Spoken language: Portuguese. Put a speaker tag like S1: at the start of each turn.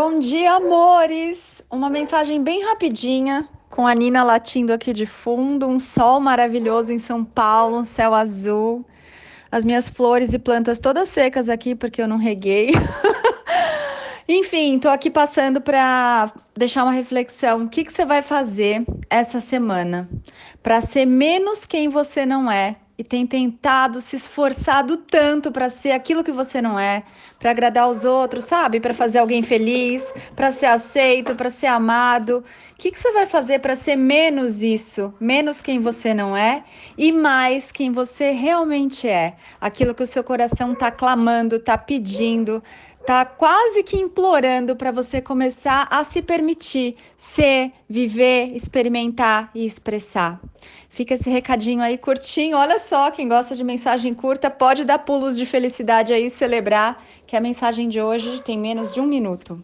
S1: Bom dia, amores! Uma mensagem bem rapidinha, com a Nina latindo aqui de fundo, um sol maravilhoso em São Paulo, um céu azul, as minhas flores e plantas todas secas aqui porque eu não reguei. Enfim, tô aqui passando para deixar uma reflexão. O que, que você vai fazer essa semana para ser menos quem você não é e tem tentado, se esforçado tanto para ser aquilo que você não é, para agradar os outros, sabe? Para fazer alguém feliz, para ser aceito, para ser amado. O que, que você vai fazer para ser menos isso, menos quem você não é e mais quem você realmente é? Aquilo que o seu coração está clamando, está pedindo, tá quase que implorando para você começar a se permitir ser, viver, experimentar e expressar. Fica esse recadinho aí curtinho. Olha só, quem gosta de mensagem curta pode dar pulos de felicidade aí, celebrar que a mensagem de hoje tem menos de um minuto.